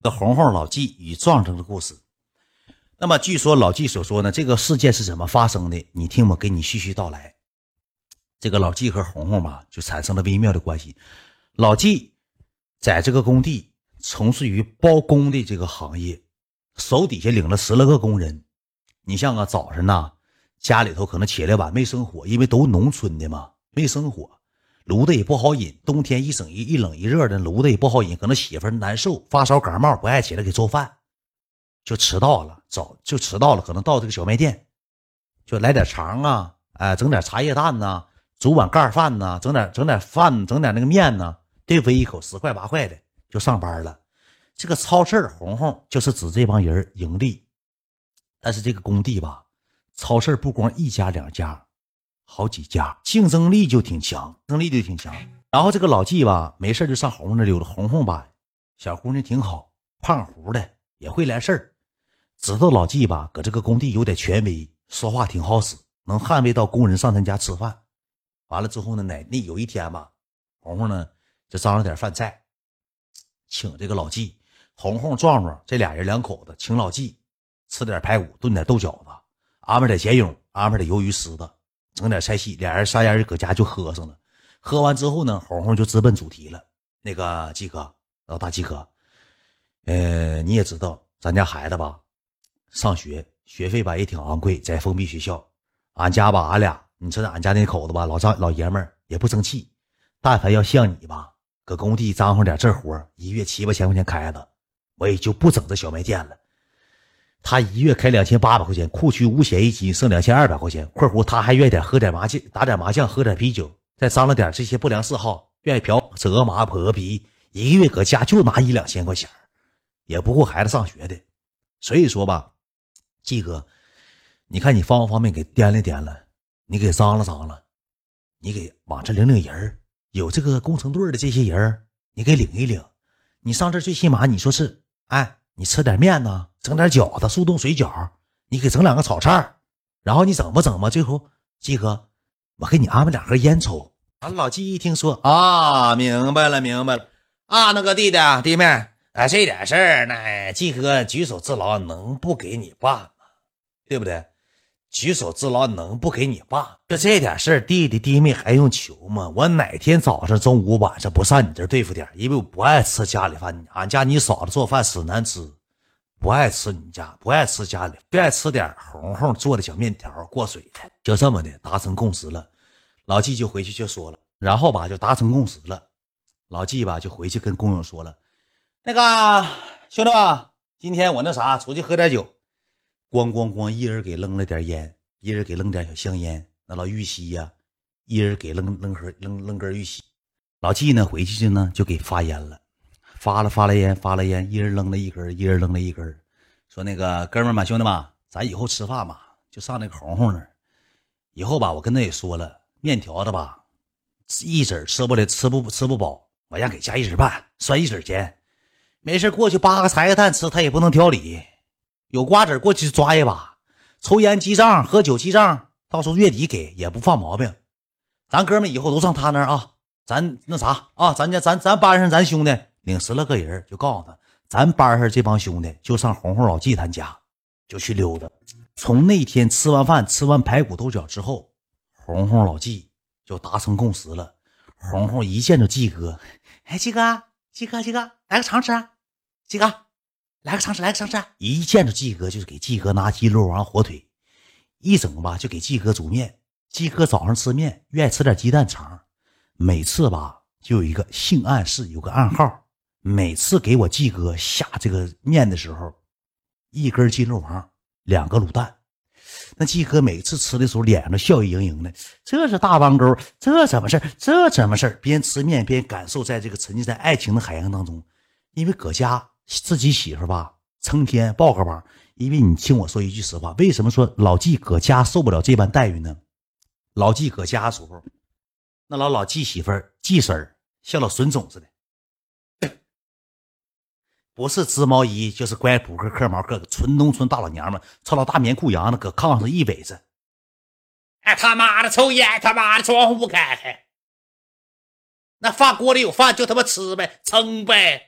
的红红老纪与壮壮的故事。那么，据说老纪所说呢，这个事件是怎么发生的？你听我给你细细道来。这个老纪和红红吧，就产生了微妙的关系。老纪在这个工地从事于包工的这个行业，手底下领了十来个工人。你像啊，早晨呢，家里头可能起来晚，没生火，因为都农村的嘛，没生火。炉子也不好引，冬天一整一一冷一热的，炉子也不好引，可能媳妇难受，发烧感冒，不爱起来给做饭，就迟到了，早就迟到了，可能到这个小卖店，就来点肠啊，哎，整点茶叶蛋呐，煮碗盖饭呐，整点整点饭，整点那个面呐，对付一口十块八块的就上班了。这个超市红红就是指这帮人盈利，但是这个工地吧，超市不光一家两家。好几家，竞争力就挺强，竞争力就挺强。然后这个老纪吧，没事就上红红那溜达。红红吧，小姑娘挺好，胖乎的，也会来事儿。知道老纪吧，搁这个工地有点权威，说话挺好使，能捍卫到工人上他家吃饭。完了之后呢，哪那有一天吧，红红呢就张罗点饭菜，请这个老纪。红红、壮壮这俩人两口子请老纪吃点排骨，炖点豆角子，安排点咸蛹，安排点鱿鱼丝的。整点菜系，俩人仨人搁家就喝上了。喝完之后呢，红红就直奔主题了。那个季哥，老大季哥，呃，你也知道咱家孩子吧，上学学费吧也挺昂贵，在封闭学校。俺家吧，俺俩，你知道俺家那口子吧，老张老爷们儿也不争气。但凡要像你吧，搁工地张罗点这活，一月七八千块钱开的，我也就不整这小卖店了。他一月开两千八百块钱，库区五险一金剩两千二百块钱。括弧他还愿意点喝点麻将，打点麻将，喝点啤酒，再张罗点这些不良嗜好，愿意嫖、折麻、破皮，一个月搁家就拿一两千块钱，也不顾孩子上学的。所以说吧，季哥，你看你方不方便给掂量掂量，你给张罗张罗，你给往这领领人有这个工程队的这些人你给领一领。你上这最起码你说是，哎。你吃点面呢，整点饺子、速冻水饺，你给整两个炒菜，然后你整吧整吧？最后，季哥，我给你安排两盒烟抽。俺老季一听说啊，明白了，明白了啊，那个弟弟弟妹，哎，这点事儿，那季哥举手之劳能不给你办吗？对不对？举手之劳能不给你爸？就这点事儿，弟弟弟妹还用求吗？我哪天早上、中午、晚上不上你这对付点？因为我不爱吃家里饭，俺家你嫂子做饭死难吃，不爱吃你家，不爱吃家里，不爱吃点红红做的小面条过水的，就这么的达成共识了。老纪就回去就说了，然后吧就达成共识了。老纪吧就回去跟工友说了，那个兄弟们，今天我那啥出去喝点酒。咣咣咣！一人给扔了点烟，一人给扔点小香烟。那老玉溪呀，一人给扔扔盒扔扔根玉溪。老纪呢，回去就呢就给发烟了，发了发了烟，发了烟，一人扔了一根，一人扔了一根。说那个哥们儿们，兄弟们，咱以后吃饭嘛，就上那个红红那儿。以后吧，我跟他也说了，面条子吧，一子吃不来，吃不吃不饱，我让给加一子半，算一子钱。没事过去扒个茶叶蛋吃，他也不能挑理。有瓜子过去抓一把，抽烟记账，喝酒记账，到时候月底给也不犯毛病。咱哥们以后都上他那儿啊，咱那啥啊，咱家咱咱班上咱兄弟领十来个人，就告诉他，咱班上这帮兄弟就上红红老纪他家，就去溜达。从那天吃完饭，吃完排骨豆角之后，红红老纪就达成共识了。红红一见着季哥，哎，季哥，季哥，季哥，来个肠吃，季哥。来个尝试，来个尝试。一见着季哥，就是给季哥拿鸡肉王火腿，一整吧就给季哥煮面。季哥早上吃面，愿意吃点鸡蛋肠。每次吧就有一个性暗示，有个暗号。每次给我季哥下这个面的时候，一根鸡肉王，两个卤蛋。那季哥每次吃的时候，脸上都笑意盈盈的。这是大弯钩，这怎么事这怎么事边吃面边感受，在这个沉浸在爱情的海洋当中，因为搁家。自己媳妇吧，成天抱个膀。因为你听我说一句实话，为什么说老纪搁家受不了这般待遇呢？老纪搁家时候，那老老纪媳妇纪婶儿像老孙总似的，不是织毛衣就是乖扑克嗑毛嗑，纯农村大老娘们，穿老大棉裤羊子，搁炕上一围着。哎他妈的，抽烟！他妈的，窗户不开开。那饭锅里有饭就他妈吃呗，撑呗。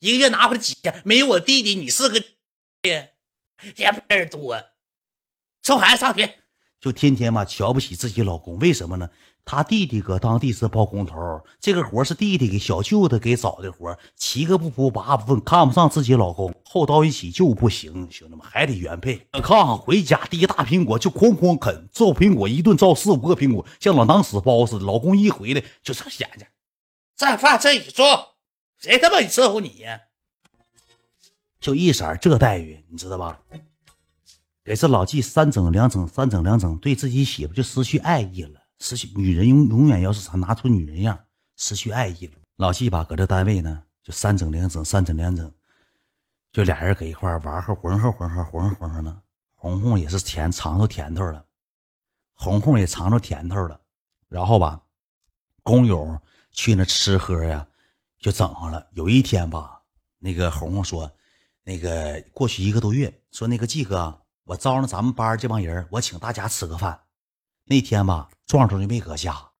一个月拿回来几千，没有我弟弟，你是个也不人多，送孩子上学，就天天嘛瞧不起自己老公，为什么呢？他弟弟搁当地是包工头，这个活是弟弟给小舅子给找的活，七个不服八不忿，看不上自己老公，后到一起就不行，兄弟们还得原配。炕上回家第一大苹果就哐哐啃，造苹果一顿造四五个苹果，像老囊死包似的。老公一回来就这闲去，这饭自己做，谁他妈伺候你呀？就一色这待遇，你知道吧？给这老纪三整两整三整两整，对自己媳妇就失去爱意了。失去女人永永远要是啥拿出女人样，失去爱意了。老纪吧，搁这单位呢，就三整两整，三整两整，就俩人搁一块玩呵，混合混合混合混合呢。红红也是甜尝着甜头了，红红也尝着甜头了。然后吧，工友去那吃喝呀，就整上了。有一天吧，那个红红说，那个过去一个多月，说那个季哥，我招了咱们班这帮人，我请大家吃个饭。那天吧。壮壮就没搁家，